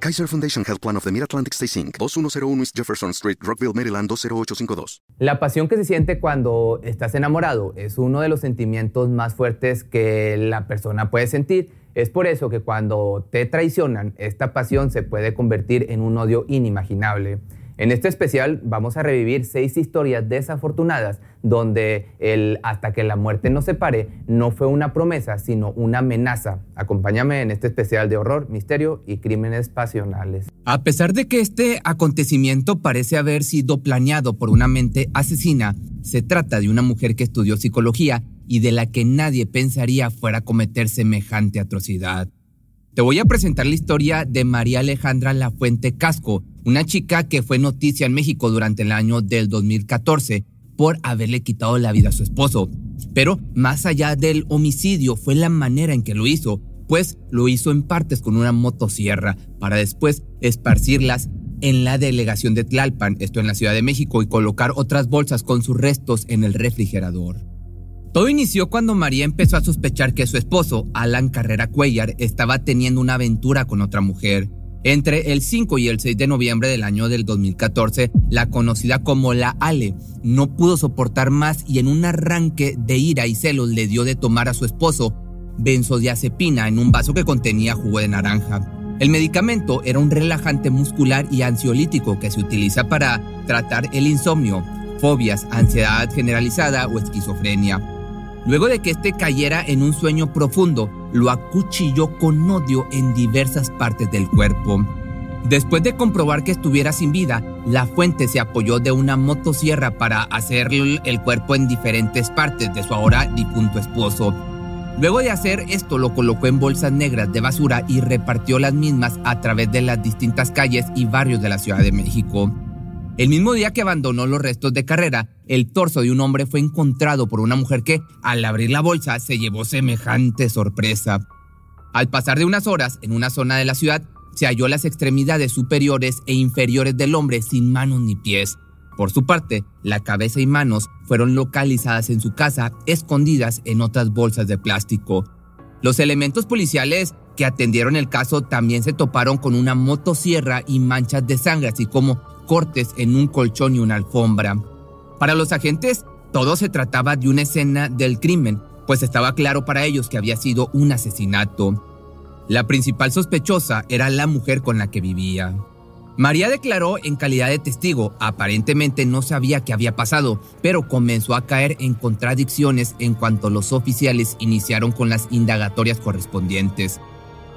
Kaiser Foundation Health Plan of the Mid-Atlantic Stay Inc., 2101 East Jefferson Street, Rockville, Maryland, 20852. La pasión que se siente cuando estás enamorado es uno de los sentimientos más fuertes que la persona puede sentir. Es por eso que cuando te traicionan, esta pasión se puede convertir en un odio inimaginable. En este especial vamos a revivir seis historias desafortunadas donde el hasta que la muerte nos separe no fue una promesa, sino una amenaza. Acompáñame en este especial de horror, misterio y crímenes pasionales. A pesar de que este acontecimiento parece haber sido planeado por una mente asesina, se trata de una mujer que estudió psicología y de la que nadie pensaría fuera a cometer semejante atrocidad. Te voy a presentar la historia de María Alejandra Lafuente Casco, una chica que fue noticia en México durante el año del 2014 por haberle quitado la vida a su esposo. Pero más allá del homicidio fue la manera en que lo hizo, pues lo hizo en partes con una motosierra para después esparcirlas en la delegación de Tlalpan, esto en la Ciudad de México, y colocar otras bolsas con sus restos en el refrigerador. Todo inició cuando María empezó a sospechar que su esposo, Alan Carrera Cuellar, estaba teniendo una aventura con otra mujer. Entre el 5 y el 6 de noviembre del año del 2014, la conocida como la Ale no pudo soportar más y en un arranque de ira y celos le dio de tomar a su esposo benzodiazepina en un vaso que contenía jugo de naranja. El medicamento era un relajante muscular y ansiolítico que se utiliza para tratar el insomnio, fobias, ansiedad generalizada o esquizofrenia. Luego de que éste cayera en un sueño profundo, lo acuchilló con odio en diversas partes del cuerpo. Después de comprobar que estuviera sin vida, la fuente se apoyó de una motosierra para hacerle el cuerpo en diferentes partes de su ahora difunto esposo. Luego de hacer esto, lo colocó en bolsas negras de basura y repartió las mismas a través de las distintas calles y barrios de la Ciudad de México. El mismo día que abandonó los restos de carrera, el torso de un hombre fue encontrado por una mujer que, al abrir la bolsa, se llevó semejante sorpresa. Al pasar de unas horas en una zona de la ciudad, se halló las extremidades superiores e inferiores del hombre sin manos ni pies. Por su parte, la cabeza y manos fueron localizadas en su casa, escondidas en otras bolsas de plástico. Los elementos policiales que atendieron el caso también se toparon con una motosierra y manchas de sangre, así como cortes en un colchón y una alfombra. Para los agentes, todo se trataba de una escena del crimen, pues estaba claro para ellos que había sido un asesinato. La principal sospechosa era la mujer con la que vivía. María declaró en calidad de testigo, aparentemente no sabía qué había pasado, pero comenzó a caer en contradicciones en cuanto los oficiales iniciaron con las indagatorias correspondientes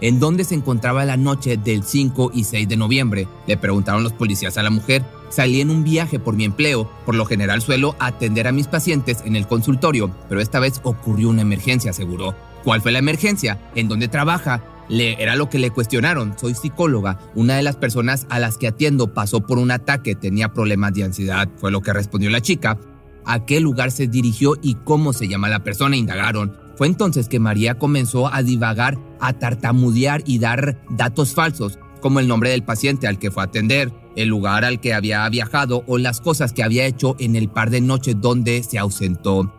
en dónde se encontraba la noche del 5 y 6 de noviembre. Le preguntaron los policías a la mujer. Salí en un viaje por mi empleo. Por lo general suelo atender a mis pacientes en el consultorio, pero esta vez ocurrió una emergencia, aseguró. ¿Cuál fue la emergencia? ¿En dónde trabaja? Le, era lo que le cuestionaron. Soy psicóloga. Una de las personas a las que atiendo pasó por un ataque, tenía problemas de ansiedad. Fue lo que respondió la chica. ¿A qué lugar se dirigió y cómo se llama la persona? Indagaron. Fue entonces que María comenzó a divagar, a tartamudear y dar datos falsos, como el nombre del paciente al que fue a atender, el lugar al que había viajado o las cosas que había hecho en el par de noches donde se ausentó.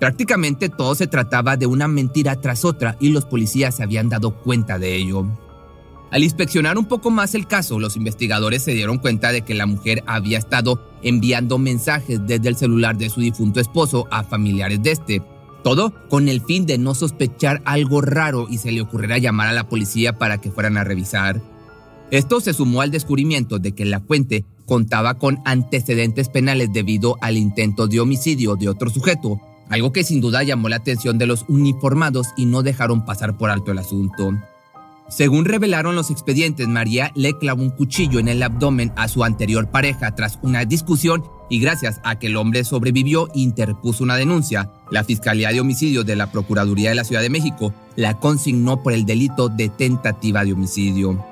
Prácticamente todo se trataba de una mentira tras otra y los policías se habían dado cuenta de ello. Al inspeccionar un poco más el caso, los investigadores se dieron cuenta de que la mujer había estado enviando mensajes desde el celular de su difunto esposo a familiares de este, todo con el fin de no sospechar algo raro y se le ocurriera llamar a la policía para que fueran a revisar. Esto se sumó al descubrimiento de que la fuente contaba con antecedentes penales debido al intento de homicidio de otro sujeto, algo que sin duda llamó la atención de los uniformados y no dejaron pasar por alto el asunto. Según revelaron los expedientes, María le clavó un cuchillo en el abdomen a su anterior pareja tras una discusión y gracias a que el hombre sobrevivió interpuso una denuncia. La Fiscalía de Homicidio de la Procuraduría de la Ciudad de México la consignó por el delito de tentativa de homicidio.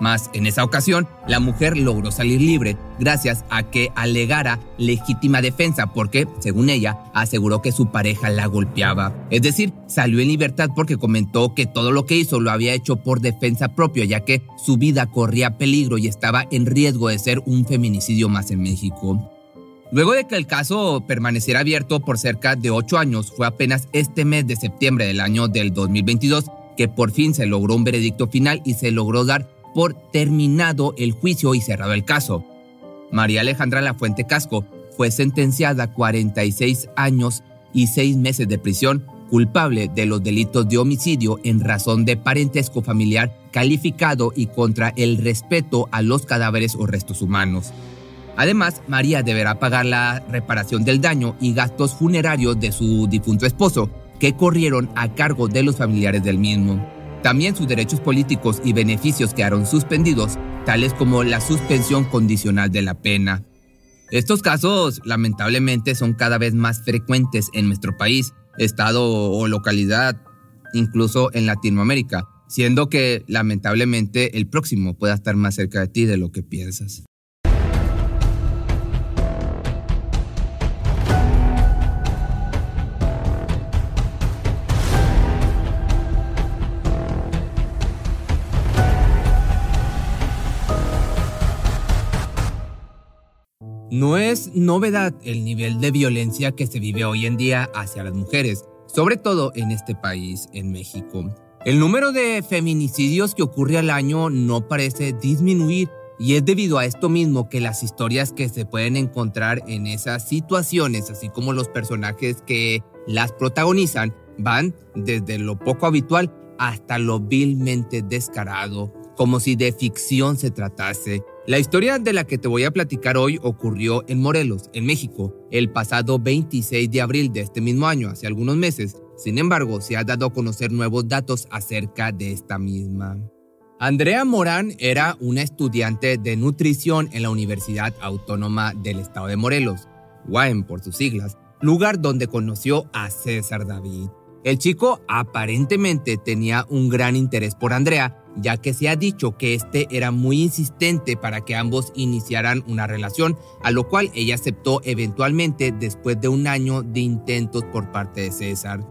Mas en esa ocasión, la mujer logró salir libre gracias a que alegara legítima defensa porque, según ella, aseguró que su pareja la golpeaba. Es decir, salió en libertad porque comentó que todo lo que hizo lo había hecho por defensa propia, ya que su vida corría peligro y estaba en riesgo de ser un feminicidio más en México. Luego de que el caso permaneciera abierto por cerca de ocho años, fue apenas este mes de septiembre del año del 2022 que por fin se logró un veredicto final y se logró dar por terminado el juicio y cerrado el caso. María Alejandra Lafuente Casco fue sentenciada a 46 años y 6 meses de prisión culpable de los delitos de homicidio en razón de parentesco familiar calificado y contra el respeto a los cadáveres o restos humanos. Además, María deberá pagar la reparación del daño y gastos funerarios de su difunto esposo, que corrieron a cargo de los familiares del mismo. También sus derechos políticos y beneficios quedaron suspendidos, tales como la suspensión condicional de la pena. Estos casos, lamentablemente, son cada vez más frecuentes en nuestro país, estado o localidad, incluso en Latinoamérica, siendo que lamentablemente el próximo pueda estar más cerca de ti de lo que piensas. No es novedad el nivel de violencia que se vive hoy en día hacia las mujeres, sobre todo en este país, en México. El número de feminicidios que ocurre al año no parece disminuir y es debido a esto mismo que las historias que se pueden encontrar en esas situaciones, así como los personajes que las protagonizan, van desde lo poco habitual hasta lo vilmente descarado, como si de ficción se tratase la historia de la que te voy a platicar hoy ocurrió en Morelos, en México, el pasado 26 de abril de este mismo año, hace algunos meses. Sin embargo, se ha dado a conocer nuevos datos acerca de esta misma. Andrea Morán era una estudiante de nutrición en la Universidad Autónoma del Estado de Morelos, UAM por sus siglas, lugar donde conoció a César David. El chico aparentemente tenía un gran interés por Andrea ya que se ha dicho que este era muy insistente para que ambos iniciaran una relación, a lo cual ella aceptó eventualmente después de un año de intentos por parte de César.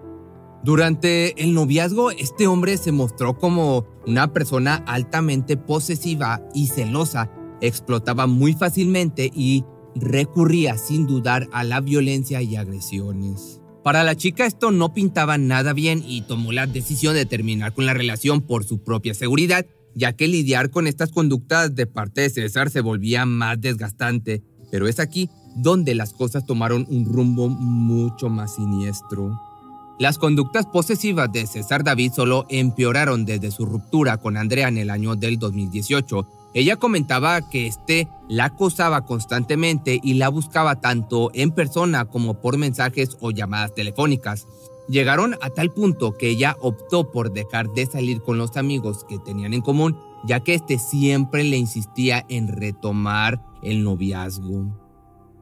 Durante el noviazgo, este hombre se mostró como una persona altamente posesiva y celosa, explotaba muy fácilmente y recurría sin dudar a la violencia y agresiones. Para la chica esto no pintaba nada bien y tomó la decisión de terminar con la relación por su propia seguridad, ya que lidiar con estas conductas de parte de César se volvía más desgastante. Pero es aquí donde las cosas tomaron un rumbo mucho más siniestro. Las conductas posesivas de César David solo empeoraron desde su ruptura con Andrea en el año del 2018 ella comentaba que este la acosaba constantemente y la buscaba tanto en persona como por mensajes o llamadas telefónicas. Llegaron a tal punto que ella optó por dejar de salir con los amigos que tenían en común, ya que este siempre le insistía en retomar el noviazgo.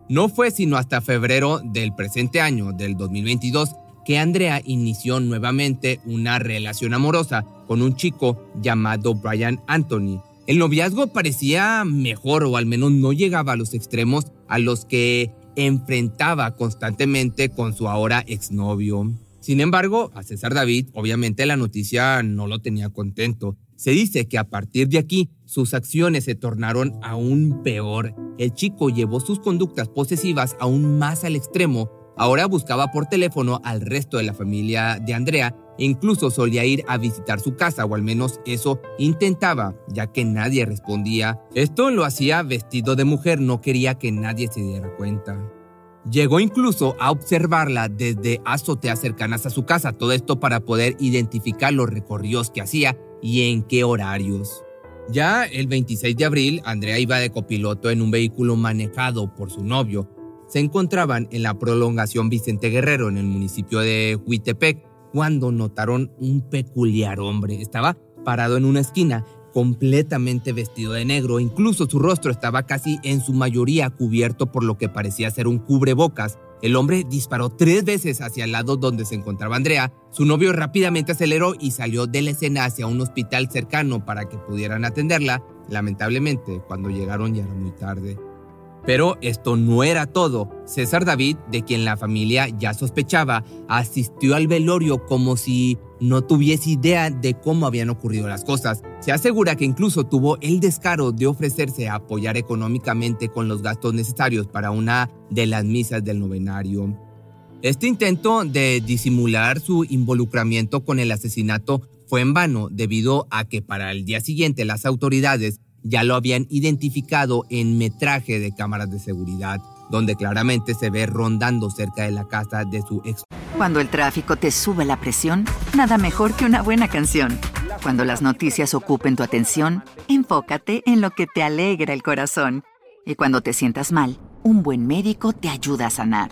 No fue sino hasta febrero del presente año, del 2022, que Andrea inició nuevamente una relación amorosa con un chico llamado Brian Anthony, el noviazgo parecía mejor o al menos no llegaba a los extremos a los que enfrentaba constantemente con su ahora exnovio. Sin embargo, a César David obviamente la noticia no lo tenía contento. Se dice que a partir de aquí sus acciones se tornaron aún peor. El chico llevó sus conductas posesivas aún más al extremo. Ahora buscaba por teléfono al resto de la familia de Andrea incluso solía ir a visitar su casa, o al menos eso intentaba, ya que nadie respondía. Esto lo hacía vestido de mujer, no quería que nadie se diera cuenta. Llegó incluso a observarla desde azoteas cercanas a su casa, todo esto para poder identificar los recorridos que hacía y en qué horarios. Ya el 26 de abril, Andrea iba de copiloto en un vehículo manejado por su novio. Se encontraban en la prolongación Vicente Guerrero en el municipio de Huitepec cuando notaron un peculiar hombre. Estaba parado en una esquina, completamente vestido de negro, incluso su rostro estaba casi en su mayoría cubierto por lo que parecía ser un cubrebocas. El hombre disparó tres veces hacia el lado donde se encontraba Andrea. Su novio rápidamente aceleró y salió de la escena hacia un hospital cercano para que pudieran atenderla. Lamentablemente, cuando llegaron ya era muy tarde. Pero esto no era todo. César David, de quien la familia ya sospechaba, asistió al velorio como si no tuviese idea de cómo habían ocurrido las cosas. Se asegura que incluso tuvo el descaro de ofrecerse a apoyar económicamente con los gastos necesarios para una de las misas del novenario. Este intento de disimular su involucramiento con el asesinato fue en vano debido a que para el día siguiente las autoridades ya lo habían identificado en metraje de cámaras de seguridad, donde claramente se ve rondando cerca de la casa de su ex. Cuando el tráfico te sube la presión, nada mejor que una buena canción. Cuando las noticias ocupen tu atención, enfócate en lo que te alegra el corazón. Y cuando te sientas mal, un buen médico te ayuda a sanar.